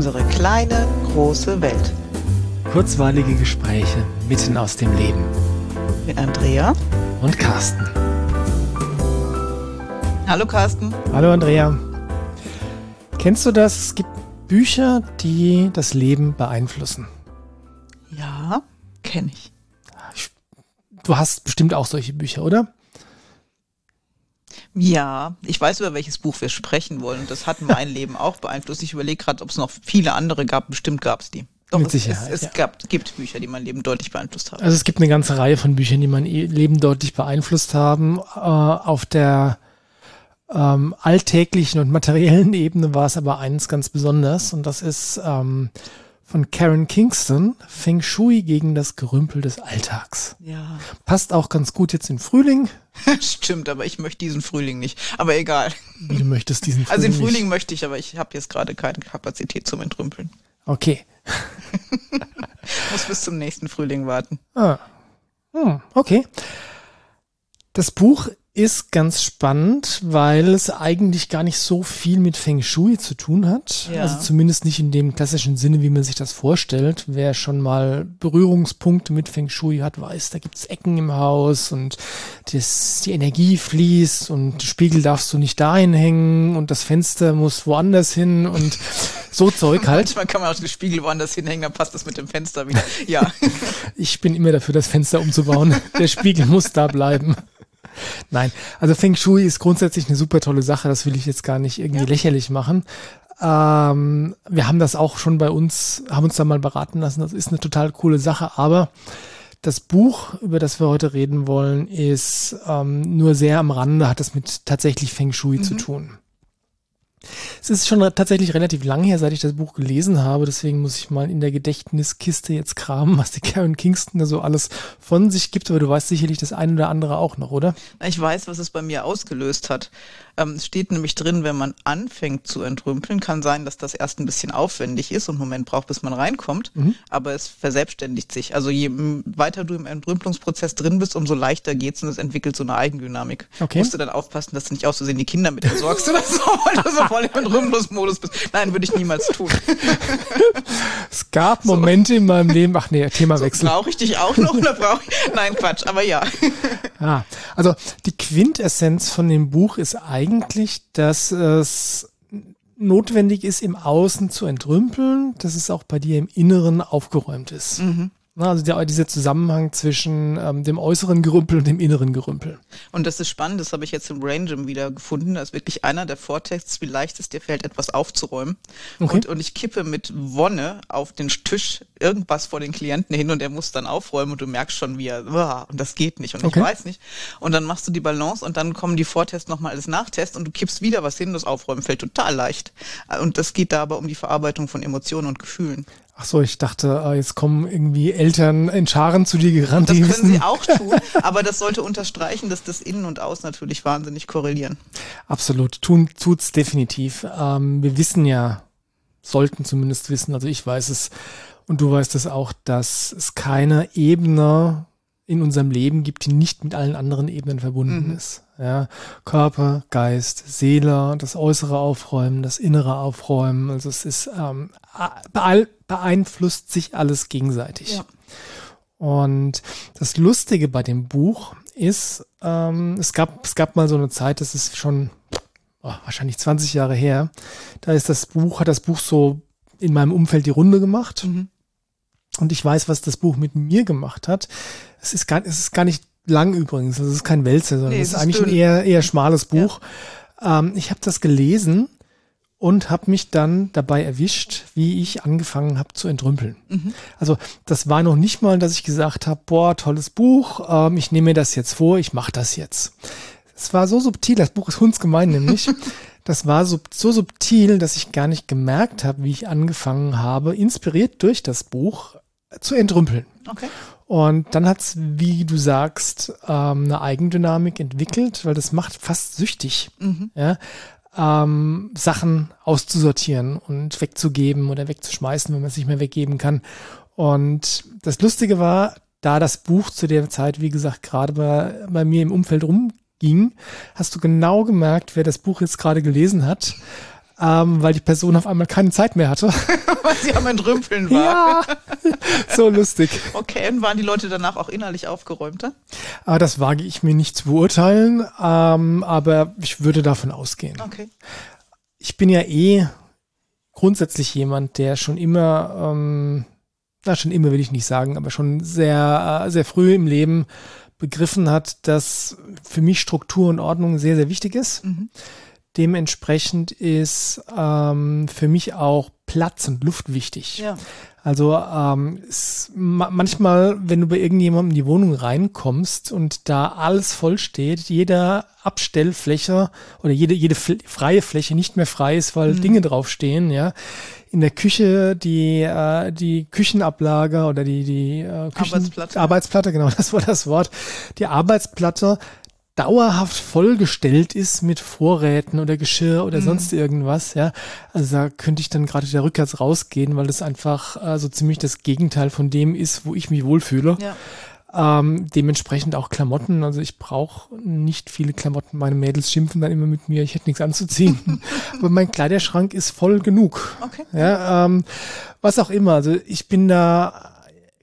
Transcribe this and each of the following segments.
Unsere kleine, große Welt. Kurzweilige Gespräche mitten aus dem Leben. Mit Andrea und Carsten. Hallo Carsten. Hallo Andrea. Kennst du das? Es gibt Bücher, die das Leben beeinflussen. Ja, kenne ich. Du hast bestimmt auch solche Bücher, oder? Ja, ich weiß, über welches Buch wir sprechen wollen. Das hat mein Leben auch beeinflusst. Ich überlege gerade, ob es noch viele andere gab. Bestimmt gab es die. Doch, Mit Sicherheit, es, es, es ja. gab, gibt Bücher, die mein Leben deutlich beeinflusst haben. Also es gibt eine ganze Reihe von Büchern, die mein e-, Leben deutlich beeinflusst haben. Äh, auf der ähm, alltäglichen und materiellen Ebene war es aber eins ganz besonders und das ist ähm, von Karen Kingston, Feng Shui gegen das Gerümpel des Alltags. Ja. Passt auch ganz gut jetzt in Frühling. Stimmt, aber ich möchte diesen Frühling nicht. Aber egal. Wie du möchtest diesen Frühling Also den Frühling nicht. möchte ich, aber ich habe jetzt gerade keine Kapazität zum Entrümpeln. Okay. Muss bis zum nächsten Frühling warten. Ah. Hm, okay. Das Buch ist ganz spannend, weil es eigentlich gar nicht so viel mit Feng Shui zu tun hat. Ja. Also zumindest nicht in dem klassischen Sinne, wie man sich das vorstellt. Wer schon mal Berührungspunkte mit Feng Shui hat, weiß, da gibt's Ecken im Haus und das, die Energie fließt und Spiegel darfst du nicht dahin hängen und das Fenster muss woanders hin und so Zeug halt. Manchmal kann man auch den Spiegel woanders hinhängen, dann passt das mit dem Fenster wieder. Ja. ich bin immer dafür, das Fenster umzubauen. Der Spiegel muss da bleiben. Nein, also Feng Shui ist grundsätzlich eine super tolle Sache, das will ich jetzt gar nicht irgendwie ja. lächerlich machen. Ähm, wir haben das auch schon bei uns, haben uns da mal beraten lassen, das ist eine total coole Sache, aber das Buch, über das wir heute reden wollen, ist ähm, nur sehr am Rande, hat das mit tatsächlich Feng Shui mhm. zu tun. Es ist schon tatsächlich relativ lang her, seit ich das Buch gelesen habe, deswegen muss ich mal in der Gedächtniskiste jetzt kramen, was die Karen Kingston da so alles von sich gibt, aber du weißt sicherlich das eine oder andere auch noch, oder? Ich weiß, was es bei mir ausgelöst hat. Ähm, es steht nämlich drin, wenn man anfängt zu entrümpeln, kann sein, dass das erst ein bisschen aufwendig ist und einen Moment braucht, bis man reinkommt, mhm. aber es verselbstständigt sich. Also je weiter du im Entrümpelungsprozess drin bist, umso leichter geht's und es entwickelt so eine Eigendynamik. Okay. Musst du dann aufpassen, dass du nicht auszusehen die Kinder mit entsorgst oder so, weil du so voll im Entrümpelungsmodus bist. Nein, würde ich niemals tun. es gab Momente so. in meinem Leben, ach nee, Themawechsel. So, brauche ich dich auch noch oder brauche ich? Nein, Quatsch, aber ja. Ah, also die Quintessenz von dem Buch ist eigentlich eigentlich, dass es notwendig ist, im Außen zu entrümpeln, dass es auch bei dir im Inneren aufgeräumt ist. Mhm. Also der, dieser Zusammenhang zwischen ähm, dem äußeren Gerümpel und dem inneren Gerümpel. Und das ist spannend, das habe ich jetzt im Brain Gym wieder gefunden. Da ist wirklich einer der Vortexts, wie leicht es dir fällt, etwas aufzuräumen. Okay. Und, und ich kippe mit Wonne auf den Tisch irgendwas vor den Klienten hin und er muss dann aufräumen und du merkst schon, wie er, oh, und das geht nicht und okay. ich weiß nicht. Und dann machst du die Balance und dann kommen die Vortests nochmal als Nachtest und du kippst wieder was hin, das Aufräumen fällt total leicht. Und das geht da aber um die Verarbeitung von Emotionen und Gefühlen. Ach so, ich dachte, äh, jetzt kommen irgendwie Eltern in Scharen zu dir gerannt. Das können sie auch tun, aber das sollte unterstreichen, dass das Innen und Außen natürlich wahnsinnig korrelieren. Absolut, tun tut's definitiv. Ähm, wir wissen ja, sollten zumindest wissen, also ich weiß es und du weißt es auch, dass es keine Ebene in unserem Leben gibt, die nicht mit allen anderen Ebenen verbunden mhm. ist. Ja, Körper, Geist, Seele, das äußere Aufräumen, das innere Aufräumen. Also es ist ähm, beeinflusst sich alles gegenseitig. Ja. Und das Lustige bei dem Buch ist, ähm, es gab es gab mal so eine Zeit, das ist schon oh, wahrscheinlich 20 Jahre her. Da ist das Buch hat das Buch so in meinem Umfeld die Runde gemacht. Mhm. Und ich weiß, was das Buch mit mir gemacht hat. Es ist gar, es ist gar nicht lang übrigens. Es ist kein Wälzer, sondern nee, es ist, ist eigentlich dünn. ein eher, eher schmales Buch. Ja. Ähm, ich habe das gelesen und habe mich dann dabei erwischt, wie ich angefangen habe zu entrümpeln. Mhm. Also das war noch nicht mal, dass ich gesagt habe, boah, tolles Buch, ähm, ich nehme mir das jetzt vor, ich mache das jetzt. Es war so subtil, das Buch ist hundsgemein nämlich. das war so, so subtil, dass ich gar nicht gemerkt habe, wie ich angefangen habe, inspiriert durch das Buch, zu entrümpeln. Okay. Und dann hat's, wie du sagst, ähm, eine Eigendynamik entwickelt, weil das macht fast süchtig, mhm. ja, ähm, Sachen auszusortieren und wegzugeben oder wegzuschmeißen, wenn man es nicht mehr weggeben kann. Und das Lustige war, da das Buch zu der Zeit, wie gesagt, gerade bei, bei mir im Umfeld rumging, hast du genau gemerkt, wer das Buch jetzt gerade gelesen hat ähm, weil die Person auf einmal keine Zeit mehr hatte. weil sie am Entrümpeln war. Ja, so lustig. Okay, und waren die Leute danach auch innerlich aufgeräumter? Ah, das wage ich mir nicht zu beurteilen, ähm, aber ich würde davon ausgehen. Okay. Ich bin ja eh grundsätzlich jemand, der schon immer, ähm, na schon immer will ich nicht sagen, aber schon sehr, äh, sehr früh im Leben begriffen hat, dass für mich Struktur und Ordnung sehr, sehr wichtig ist. Mhm. Dementsprechend ist ähm, für mich auch Platz und Luft wichtig. Ja. Also ähm, ma manchmal, wenn du bei irgendjemandem in die Wohnung reinkommst und da alles voll steht, jeder Abstellfläche oder jede, jede freie Fläche nicht mehr frei ist, weil mhm. Dinge draufstehen, ja. In der Küche die, äh, die Küchenablage oder die, die äh, Küchen Arbeitsplatte. Arbeitsplatte, genau, das war das Wort. Die Arbeitsplatte dauerhaft vollgestellt ist mit Vorräten oder Geschirr oder mhm. sonst irgendwas, ja. Also da könnte ich dann gerade wieder rückwärts rausgehen, weil das einfach äh, so ziemlich das Gegenteil von dem ist, wo ich mich wohlfühle. Ja. Ähm, dementsprechend auch Klamotten. Also ich brauche nicht viele Klamotten. Meine Mädels schimpfen dann immer mit mir, ich hätte nichts anzuziehen. Aber mein Kleiderschrank ist voll genug. Okay. Ja, ähm, was auch immer. Also ich bin da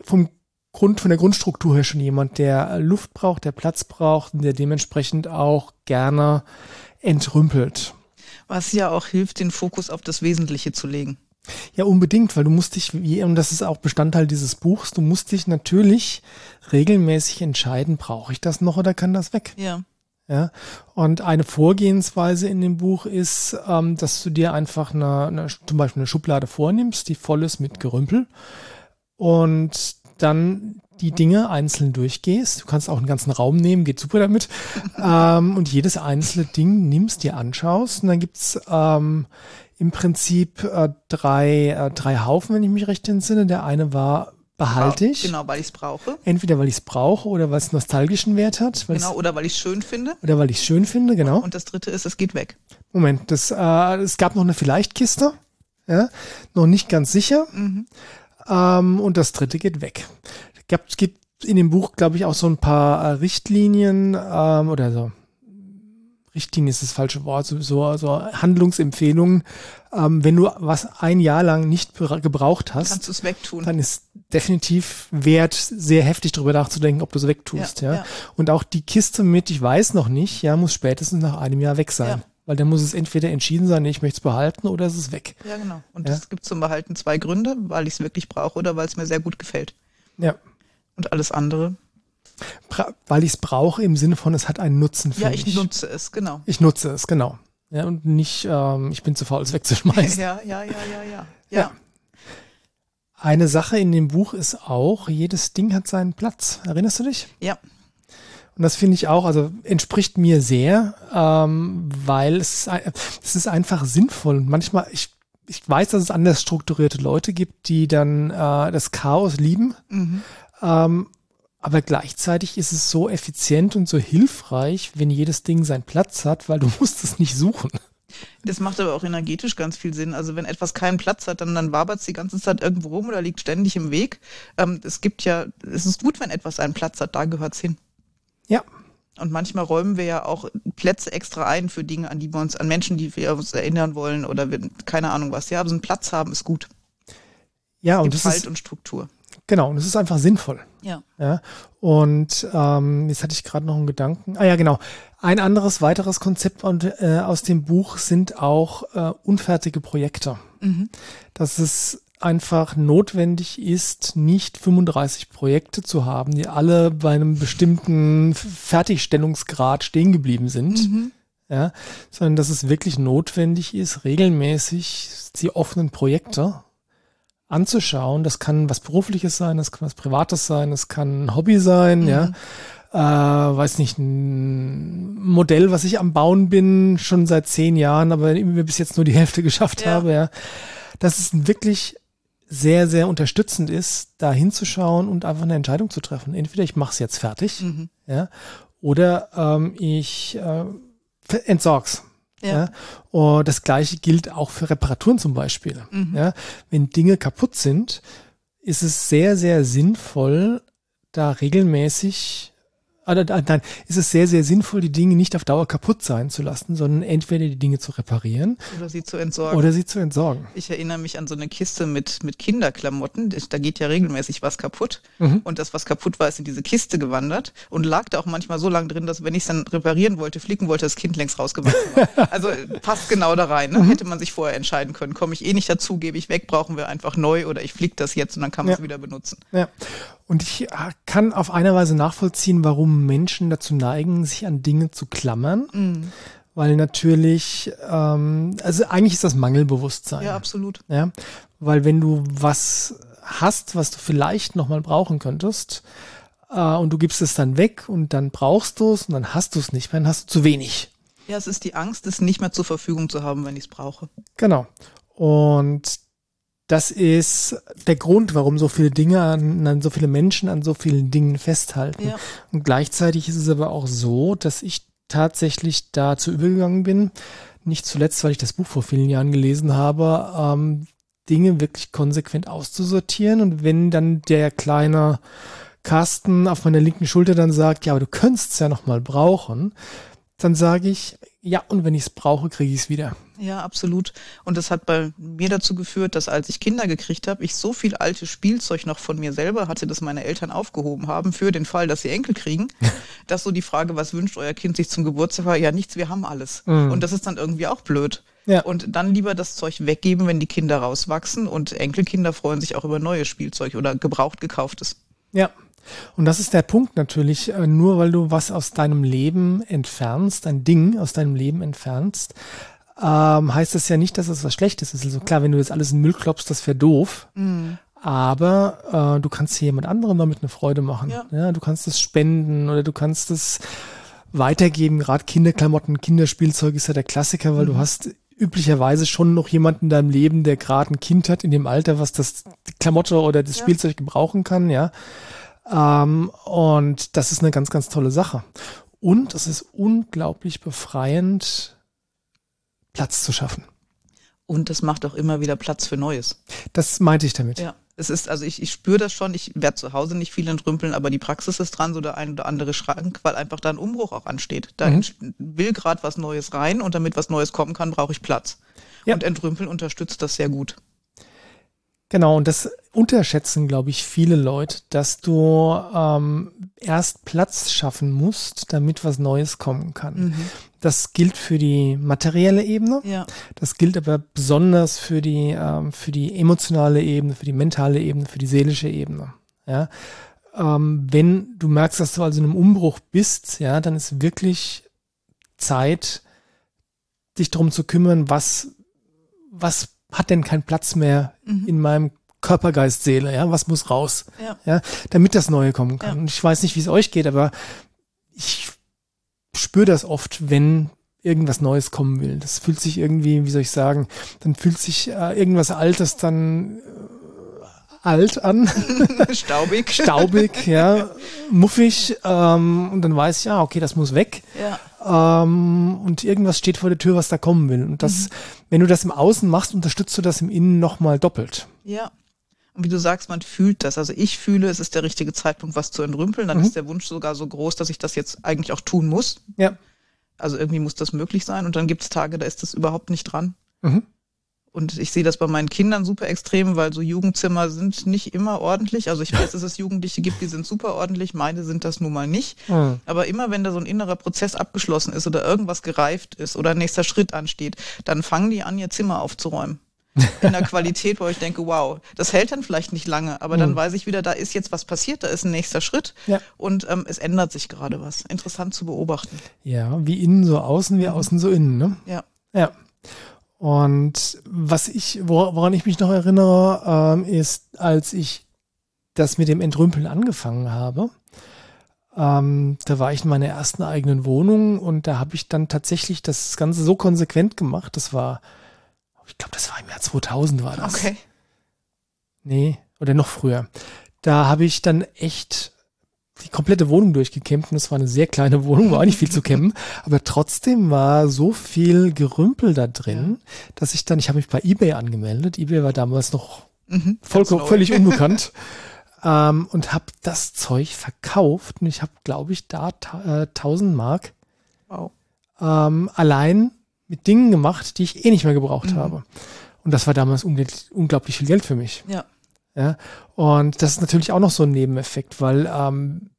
vom Grund, von der Grundstruktur her schon jemand, der Luft braucht, der Platz braucht und der dementsprechend auch gerne entrümpelt. Was ja auch hilft, den Fokus auf das Wesentliche zu legen. Ja, unbedingt, weil du musst dich, und das ist auch Bestandteil dieses Buchs, du musst dich natürlich regelmäßig entscheiden, brauche ich das noch oder kann das weg? Ja. Ja, und eine Vorgehensweise in dem Buch ist, ähm, dass du dir einfach eine, eine, zum Beispiel eine Schublade vornimmst, die voll ist mit Gerümpel und dann die Dinge einzeln durchgehst. Du kannst auch einen ganzen Raum nehmen, geht super damit. ähm, und jedes einzelne Ding nimmst, dir anschaust. Und dann gibt's ähm, im Prinzip äh, drei, äh, drei Haufen, wenn ich mich recht entsinne. Der eine war behalte ich. Genau, weil ich es brauche. Entweder weil ich es brauche oder weil es nostalgischen Wert hat. Genau, oder weil ich es schön finde. Oder weil ich es schön finde, genau. Und das dritte ist, es geht weg. Moment, das, äh, es gab noch eine Vielleicht-Kiste. Ja, noch nicht ganz sicher. Mhm. Ähm, und das dritte geht weg. Es gibt in dem Buch, glaube ich, auch so ein paar äh, Richtlinien ähm, oder so. Richtlinie ist das falsche Wort, so, so, so Handlungsempfehlungen. Ähm, wenn du was ein Jahr lang nicht gebraucht hast, kannst du es wegtun. Dann ist definitiv wert, sehr heftig darüber nachzudenken, ob du es wegtust. Ja, ja. ja, Und auch die Kiste mit, ich weiß noch nicht, ja, muss spätestens nach einem Jahr weg sein. Ja. Weil dann muss es entweder entschieden sein, ich möchte es behalten oder es ist weg. Ja, genau. Und es gibt zum Behalten zwei Gründe, weil ich es wirklich brauche oder weil es mir sehr gut gefällt. Ja. Und alles andere? Bra weil ich es brauche im Sinne von, es hat einen Nutzen für ja, mich. Ja, ich nutze es, genau. Ich nutze es, genau. Ja, und nicht, ähm, ich bin zu faul, es wegzuschmeißen. Ja, ja, ja, ja, ja. Ja. ja. Eine Sache in dem Buch ist auch, jedes Ding hat seinen Platz. Erinnerst du dich? Ja. Und das finde ich auch, also entspricht mir sehr, ähm, weil es, es ist einfach sinnvoll. Und manchmal, ich, ich weiß, dass es anders strukturierte Leute gibt, die dann äh, das Chaos lieben. Mhm. Ähm, aber gleichzeitig ist es so effizient und so hilfreich, wenn jedes Ding seinen Platz hat, weil du musst es nicht suchen. Das macht aber auch energetisch ganz viel Sinn. Also wenn etwas keinen Platz hat, dann, dann wabert es die ganze Zeit irgendwo rum oder liegt ständig im Weg. Ähm, es gibt ja, es ist gut, wenn etwas einen Platz hat, da gehört es hin. Ja. Und manchmal räumen wir ja auch Plätze extra ein für Dinge, an die wir uns, an Menschen, die wir uns erinnern wollen oder wir, keine Ahnung was. Ja, aber so einen Platz haben ist gut. Ja, und das Halt ist, und Struktur. Genau, und es ist einfach sinnvoll. Ja. ja und ähm, jetzt hatte ich gerade noch einen Gedanken. Ah ja, genau. Ein anderes weiteres Konzept und, äh, aus dem Buch sind auch äh, unfertige Projekte. Mhm. Das ist einfach notwendig ist, nicht 35 Projekte zu haben, die alle bei einem bestimmten Fertigstellungsgrad stehen geblieben sind. Mhm. Ja, sondern dass es wirklich notwendig ist, regelmäßig die offenen Projekte anzuschauen. Das kann was Berufliches sein, das kann was Privates sein, das kann ein Hobby sein, mhm. ja. Äh, weiß nicht, ein Modell, was ich am Bauen bin, schon seit zehn Jahren, aber bis jetzt nur die Hälfte geschafft ja. habe, ja. Das ist wirklich sehr, sehr unterstützend ist, da hinzuschauen und einfach eine Entscheidung zu treffen. Entweder ich mache es jetzt fertig, mhm. ja, oder ähm, ich äh, entsorg's. Ja. ja. Und das gleiche gilt auch für Reparaturen zum Beispiel. Mhm. Ja. Wenn Dinge kaputt sind, ist es sehr, sehr sinnvoll, da regelmäßig Also, nein, ist es sehr, sehr sinnvoll, die Dinge nicht auf Dauer kaputt sein zu lassen, sondern entweder die Dinge zu reparieren. Oder sie zu entsorgen. Oder sie zu entsorgen. Ich erinnere mich an so eine Kiste mit, mit Kinderklamotten. Da geht ja regelmäßig was kaputt. Mhm. Und das, was kaputt war, ist in diese Kiste gewandert und lag da auch manchmal so lange drin, dass wenn ich es dann reparieren wollte, flicken wollte, das Kind längst rausgewachsen war. also passt genau da rein. Ne? Mhm. Hätte man sich vorher entscheiden können. Komme ich eh nicht dazu, gebe ich weg, brauchen wir einfach neu oder ich fliege das jetzt und dann kann man es ja. wieder benutzen. Ja. Und ich ah, kann auf eine Weise nachvollziehen, warum Menschen dazu neigen, sich an Dinge zu klammern. Mhm. Weil natürlich, ähm, also eigentlich ist das Mangelbewusstsein. Ja, absolut. Ja, weil wenn du was hast, was du vielleicht nochmal brauchen könntest, äh, und du gibst es dann weg und dann brauchst du es und dann hast du es nicht mehr, dann hast du zu wenig. Ja, es ist die Angst, es nicht mehr zur Verfügung zu haben, wenn ich es brauche. Genau. Und das ist der Grund, warum so viele Dinge an, an, so viele Menschen an so vielen Dingen festhalten. Ja. Und gleichzeitig ist es aber auch so, dass ich tatsächlich dazu übergegangen bin, nicht zuletzt, weil ich das Buch vor vielen Jahren gelesen habe, ähm, Dinge wirklich konsequent auszusortieren. Und wenn dann der kleine Carsten auf meiner linken Schulter dann sagt, ja, aber du könntest es ja noch mal brauchen, dann sage ich, ja, und wenn ich es brauche, kriege ich es wieder. Ja, absolut. Und das hat bei mir dazu geführt, dass als ich Kinder gekriegt habe, ich so viel altes Spielzeug noch von mir selber hatte, das meine Eltern aufgehoben haben für den Fall, dass sie Enkel kriegen, dass so die Frage, was wünscht euer Kind sich zum Geburtstag war, ja nichts, wir haben alles. Mhm. Und das ist dann irgendwie auch blöd. Ja. Und dann lieber das Zeug weggeben, wenn die Kinder rauswachsen und Enkelkinder freuen sich auch über neues Spielzeug oder gebraucht gekauftes. Ja, und das ist der Punkt natürlich, äh, nur weil du was aus deinem Leben entfernst, ein Ding aus deinem Leben entfernst, ähm, heißt das ja nicht, dass es was Schlechtes ist. Also klar, wenn du jetzt alles in Müll klopfst, das wäre doof. Mhm. Aber äh, du kannst hier jemand anderem damit eine Freude machen. Ja. ja du kannst es spenden oder du kannst es weitergeben. Gerade Kinderklamotten, Kinderspielzeug ist ja der Klassiker, weil mhm. du hast üblicherweise schon noch jemanden in deinem Leben, der gerade ein Kind hat in dem Alter, was das Klamotte oder das ja. Spielzeug gebrauchen kann, ja. Ähm, und das ist eine ganz, ganz tolle Sache. Und es ist unglaublich befreiend, Platz zu schaffen. Und das macht auch immer wieder Platz für Neues. Das meinte ich damit. Ja. Es ist, also ich, ich spüre das schon, ich werde zu Hause nicht viel entrümpeln, aber die Praxis ist dran, so der ein oder andere Schrank, weil einfach da ein Umbruch auch ansteht. Da mhm. will gerade was Neues rein und damit was Neues kommen kann, brauche ich Platz. Ja. Und Entrümpeln unterstützt das sehr gut. Genau, und das unterschätzen, glaube ich, viele Leute, dass du ähm, erst Platz schaffen musst, damit was Neues kommen kann. Mhm. Das gilt für die materielle Ebene. Ja. Das gilt aber besonders für die, ähm, für die emotionale Ebene, für die mentale Ebene, für die seelische Ebene. Ja. Ähm, wenn du merkst, dass du also in einem Umbruch bist, ja, dann ist wirklich Zeit, dich darum zu kümmern, was, was hat denn keinen Platz mehr mhm. in meinem Körper, Geist, Seele, ja, was muss raus, ja, ja damit das Neue kommen kann. Ja. Und ich weiß nicht, wie es euch geht, aber ich spüre das oft, wenn irgendwas Neues kommen will. Das fühlt sich irgendwie, wie soll ich sagen, dann fühlt sich äh, irgendwas Altes dann äh, alt an. Staubig. Staubig, ja. Muffig. Ähm, und dann weiß ich, ja, okay, das muss weg. Ja. Ähm, und irgendwas steht vor der Tür, was da kommen will. Und das, mhm. wenn du das im Außen machst, unterstützt du das im Innen nochmal doppelt. Ja. Und wie du sagst, man fühlt das. Also ich fühle, es ist der richtige Zeitpunkt, was zu entrümpeln. Dann mhm. ist der Wunsch sogar so groß, dass ich das jetzt eigentlich auch tun muss. Ja. Also irgendwie muss das möglich sein. Und dann gibt es Tage, da ist das überhaupt nicht dran. Mhm. Und ich sehe das bei meinen Kindern super extrem, weil so Jugendzimmer sind nicht immer ordentlich. Also ich weiß, dass es Jugendliche gibt, die sind super ordentlich. Meine sind das nun mal nicht. Mhm. Aber immer wenn da so ein innerer Prozess abgeschlossen ist oder irgendwas gereift ist oder ein nächster Schritt ansteht, dann fangen die an, ihr Zimmer aufzuräumen. In der Qualität, wo ich denke, wow, das hält dann vielleicht nicht lange, aber mhm. dann weiß ich wieder, da ist jetzt was passiert, da ist ein nächster Schritt ja. und ähm, es ändert sich gerade was. Interessant zu beobachten. Ja, wie innen so außen, wie außen so innen, ne? Ja. Ja. Und was ich, woran ich mich noch erinnere, ähm, ist, als ich das mit dem Entrümpeln angefangen habe, ähm, da war ich in meiner ersten eigenen Wohnung und da habe ich dann tatsächlich das Ganze so konsequent gemacht. Das war, ich glaube, das war im Jahr 2000 war das. Okay. Nee, oder noch früher. Da habe ich dann echt die komplette Wohnung durchgekämmt und es war eine sehr kleine Wohnung, war auch nicht viel zu kämmen, aber trotzdem war so viel Gerümpel da drin, dass ich dann, ich habe mich bei eBay angemeldet, eBay war damals noch mhm, voll, völlig unbekannt, ähm, und habe das Zeug verkauft und ich habe, glaube ich, da äh, 1000 Mark wow. ähm, allein mit Dingen gemacht, die ich eh nicht mehr gebraucht mhm. habe. Und das war damals unglaublich viel Geld für mich. Ja. Ja. Und das ist natürlich auch noch so ein Nebeneffekt, weil ähm,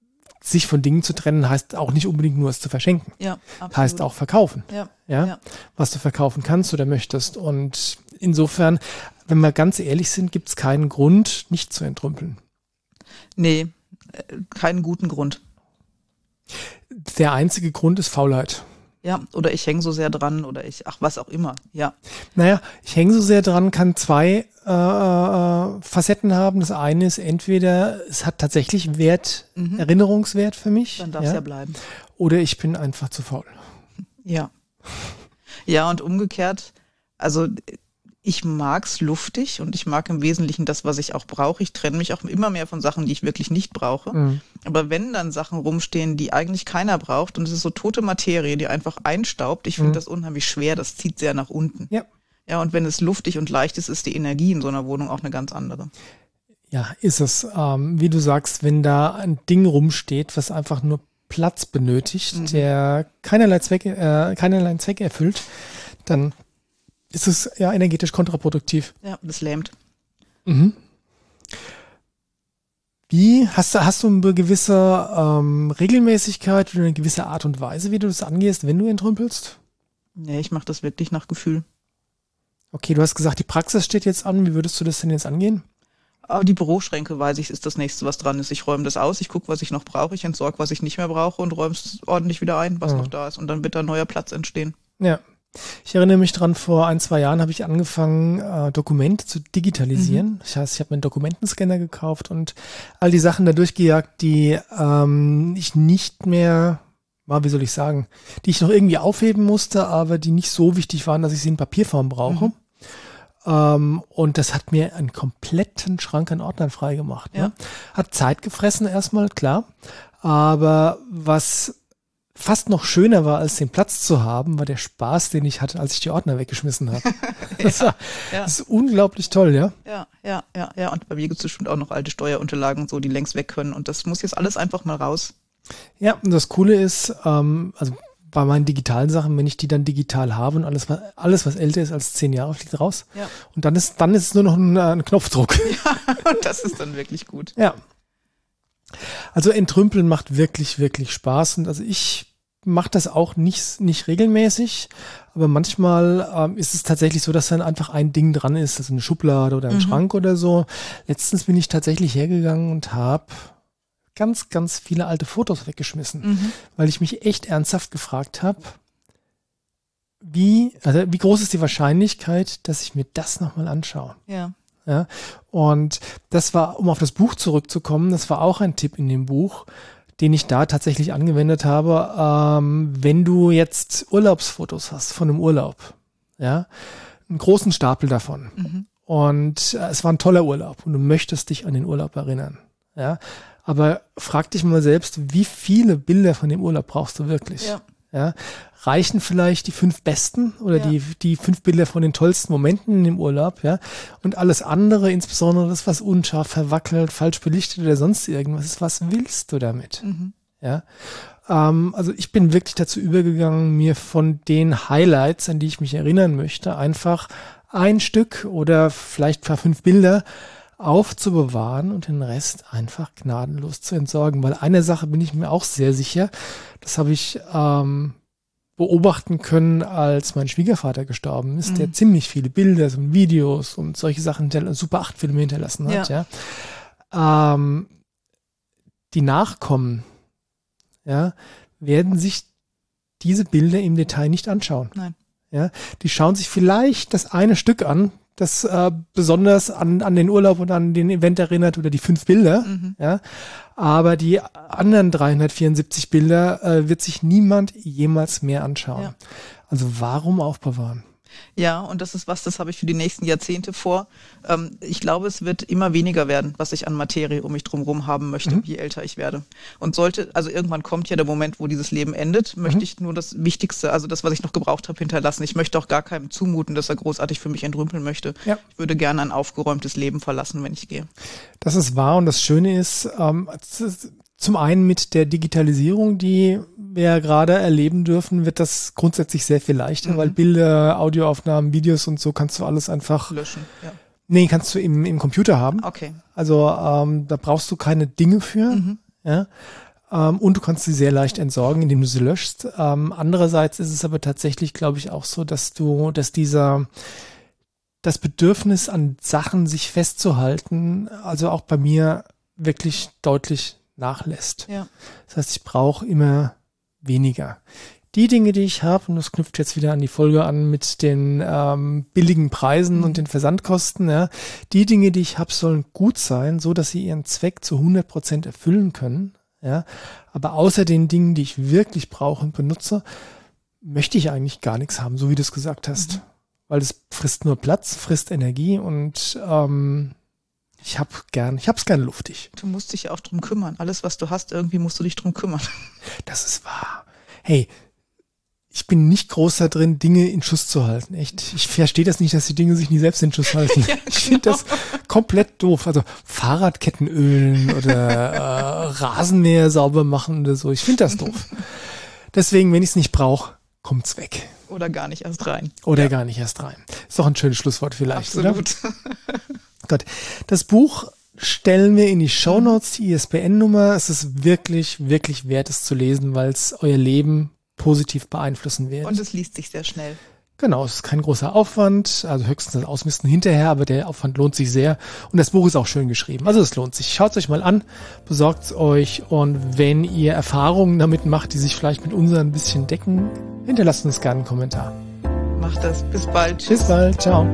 sich von Dingen zu trennen heißt auch nicht unbedingt nur es zu verschenken. Ja, absolut. Heißt auch verkaufen. Ja, ja. ja. Was du verkaufen kannst oder möchtest. Und insofern, wenn wir ganz ehrlich sind, gibt es keinen Grund, nicht zu entrümpeln. Nee, äh, keinen guten Grund. Der einzige Grund ist Faulheit. Ja, oder ich hänge so sehr dran oder ich, ach, was auch immer, ja. Naja, ich hänge so sehr dran, kann zwei äh, äh, Facetten haben. Das eine ist entweder, es hat tatsächlich Wert, mhm. Erinnerungswert für mich. Dann darf es ja. ja bleiben. Oder ich bin einfach zu faul. Ja. Ja, und umgekehrt, also ich mag's luftig und ich mag im Wesentlichen das, was ich auch brauche. Ich trenne mich auch immer mehr von Sachen, die ich wirklich nicht brauche. Mhm. Aber wenn dann Sachen rumstehen, die eigentlich keiner braucht und es ist so tote Materie, die einfach einstaubt, ich finde mhm. das unheimlich schwer, das zieht sehr nach unten. Ja. Ja, und wenn es luftig und leicht ist, ist die Energie in so einer Wohnung auch eine ganz andere. Ja, ist es. Ähm, wie du sagst, wenn da ein Ding rumsteht, was einfach nur Platz benötigt, mhm. der keinerlei Zweck, äh, keinerlei Zweck erfüllt, dann ist es ja energetisch kontraproduktiv. Ja, das lähmt. Mhm. Wie hast du, hast du eine gewisse ähm, Regelmäßigkeit oder eine gewisse Art und Weise, wie du das angehst, wenn du entrümpelst? Nee, ich mache das wirklich nach Gefühl. Okay, du hast gesagt, die Praxis steht jetzt an. Wie würdest du das denn jetzt angehen? Aber die Büroschränke, weiß ich, ist das nächste, was dran ist. Ich räume das aus, ich gucke, was ich noch brauche, ich entsorge, was ich nicht mehr brauche und räume es ordentlich wieder ein, was ja. noch da ist. Und dann wird da ein neuer Platz entstehen. Ja, ich erinnere mich dran, vor ein, zwei Jahren habe ich angefangen, äh, Dokumente zu digitalisieren. Mhm. Das heißt, ich habe mir einen Dokumentenscanner gekauft und all die Sachen da durchgejagt, die ähm, ich nicht mehr, war, wie soll ich sagen, die ich noch irgendwie aufheben musste, aber die nicht so wichtig waren, dass ich sie in Papierform brauche. Mhm. Ähm, und das hat mir einen kompletten Schrank an Ordnern freigemacht. Ne? Hat Zeit gefressen erstmal, klar. Aber was fast noch schöner war, als den Platz zu haben, war der Spaß, den ich hatte, als ich die Ordner weggeschmissen habe. das, war, ja. das ist unglaublich toll, ja? Ja, ja, ja, ja. Und bei mir gibt es bestimmt auch noch alte Steuerunterlagen, so die längst weg können. Und das muss jetzt alles einfach mal raus. Ja, und das Coole ist, ähm, also bei meinen digitalen Sachen, wenn ich die dann digital habe und alles, alles was älter ist als zehn Jahre, fliegt raus. Ja. Und dann ist, dann ist es nur noch ein, ein Knopfdruck. Ja, und das ist dann wirklich gut. Ja. Also entrümpeln macht wirklich, wirklich Spaß. Und also ich mache das auch nicht, nicht regelmäßig, aber manchmal ähm, ist es tatsächlich so, dass dann einfach ein Ding dran ist, also eine Schublade oder ein mhm. Schrank oder so. Letztens bin ich tatsächlich hergegangen und habe ganz, ganz viele alte Fotos weggeschmissen, mhm. weil ich mich echt ernsthaft gefragt habe, wie, also wie groß ist die Wahrscheinlichkeit, dass ich mir das nochmal anschaue? Ja. Ja, und das war, um auf das Buch zurückzukommen, das war auch ein Tipp in dem Buch, den ich da tatsächlich angewendet habe. Ähm, wenn du jetzt Urlaubsfotos hast von einem Urlaub, ja, einen großen Stapel davon. Mhm. Und äh, es war ein toller Urlaub und du möchtest dich an den Urlaub erinnern. Ja, aber frag dich mal selbst, wie viele Bilder von dem Urlaub brauchst du wirklich? Ja. Ja, reichen vielleicht die fünf besten oder ja. die, die fünf Bilder von den tollsten Momenten in dem Urlaub, ja. Und alles andere, insbesondere das, was unscharf, verwackelt, falsch belichtet oder sonst irgendwas ist, was willst du damit? Mhm. Ja. Ähm, also ich bin wirklich dazu übergegangen, mir von den Highlights, an die ich mich erinnern möchte, einfach ein Stück oder vielleicht paar fünf Bilder aufzubewahren und den Rest einfach gnadenlos zu entsorgen. Weil eine Sache bin ich mir auch sehr sicher, das habe ich ähm, beobachten können, als mein Schwiegervater gestorben ist, mhm. der ziemlich viele Bilder und Videos und solche Sachen, Super 8 Filme hinterlassen hat, ja. ja. Ähm, die Nachkommen, ja, werden sich diese Bilder im Detail nicht anschauen. Nein. Ja, die schauen sich vielleicht das eine Stück an, das äh, besonders an, an den Urlaub und an den Event erinnert oder die fünf Bilder. Mhm. Ja. Aber die anderen 374 Bilder äh, wird sich niemand jemals mehr anschauen. Ja. Also warum aufbewahren? Ja, und das ist was, das habe ich für die nächsten Jahrzehnte vor. Ähm, ich glaube, es wird immer weniger werden, was ich an Materie um mich drumherum haben möchte, mhm. je älter ich werde. Und sollte, also irgendwann kommt ja der Moment, wo dieses Leben endet, möchte mhm. ich nur das Wichtigste, also das, was ich noch gebraucht habe, hinterlassen. Ich möchte auch gar keinem zumuten, dass er großartig für mich entrümpeln möchte. Ja. Ich würde gerne ein aufgeräumtes Leben verlassen, wenn ich gehe. Das ist wahr und das Schöne ist, ähm, zum einen mit der Digitalisierung, die wir gerade erleben dürfen, wird das grundsätzlich sehr viel leichter, mhm. weil Bilder, Audioaufnahmen, Videos und so kannst du alles einfach löschen. Ja. Nee, kannst du im, im Computer haben. Okay. Also ähm, da brauchst du keine Dinge für. Mhm. Ja. Ähm, und du kannst sie sehr leicht entsorgen, indem du sie löschst. Ähm, andererseits ist es aber tatsächlich, glaube ich, auch so, dass du, dass dieser das Bedürfnis an Sachen sich festzuhalten, also auch bei mir wirklich deutlich nachlässt. Ja. Das heißt, ich brauche immer weniger. Die Dinge, die ich habe, und das knüpft jetzt wieder an die Folge an mit den ähm, billigen Preisen und den Versandkosten, ja, die Dinge, die ich habe, sollen gut sein, so dass sie ihren Zweck zu 100 Prozent erfüllen können. Ja, aber außer den Dingen, die ich wirklich brauche und benutze, möchte ich eigentlich gar nichts haben, so wie du es gesagt hast. Mhm. Weil es frisst nur Platz, frisst Energie und ähm, ich hab gern, ich hab's gern luftig. Du musst dich ja auch drum kümmern. Alles, was du hast, irgendwie musst du dich drum kümmern. Das ist wahr. Hey, ich bin nicht groß da drin, Dinge in Schuss zu halten. Echt. Ich verstehe das nicht, dass die Dinge sich nie selbst in Schuss halten. ja, ich finde das genau. komplett doof. Also Fahrradketten ölen oder äh, Rasenmäher sauber machen oder so. Ich finde das doof. Deswegen, wenn ich es nicht brauche, kommt's weg. Oder gar nicht erst rein. Oder ja. gar nicht erst rein. Ist doch ein schönes Schlusswort vielleicht, Absolut. oder? Gott. Das Buch stellen wir in die Show Notes, die ISBN-Nummer. Es ist wirklich, wirklich wert, es zu lesen, weil es euer Leben positiv beeinflussen wird. Und es liest sich sehr schnell. Genau, es ist kein großer Aufwand, also höchstens das Ausmisten hinterher, aber der Aufwand lohnt sich sehr. Und das Buch ist auch schön geschrieben. Also es lohnt sich. Schaut es euch mal an, besorgt es euch und wenn ihr Erfahrungen damit macht, die sich vielleicht mit unseren ein bisschen decken, hinterlasst uns gerne einen Kommentar. Macht das. Bis bald. Tschüss. Bis bald. Ciao.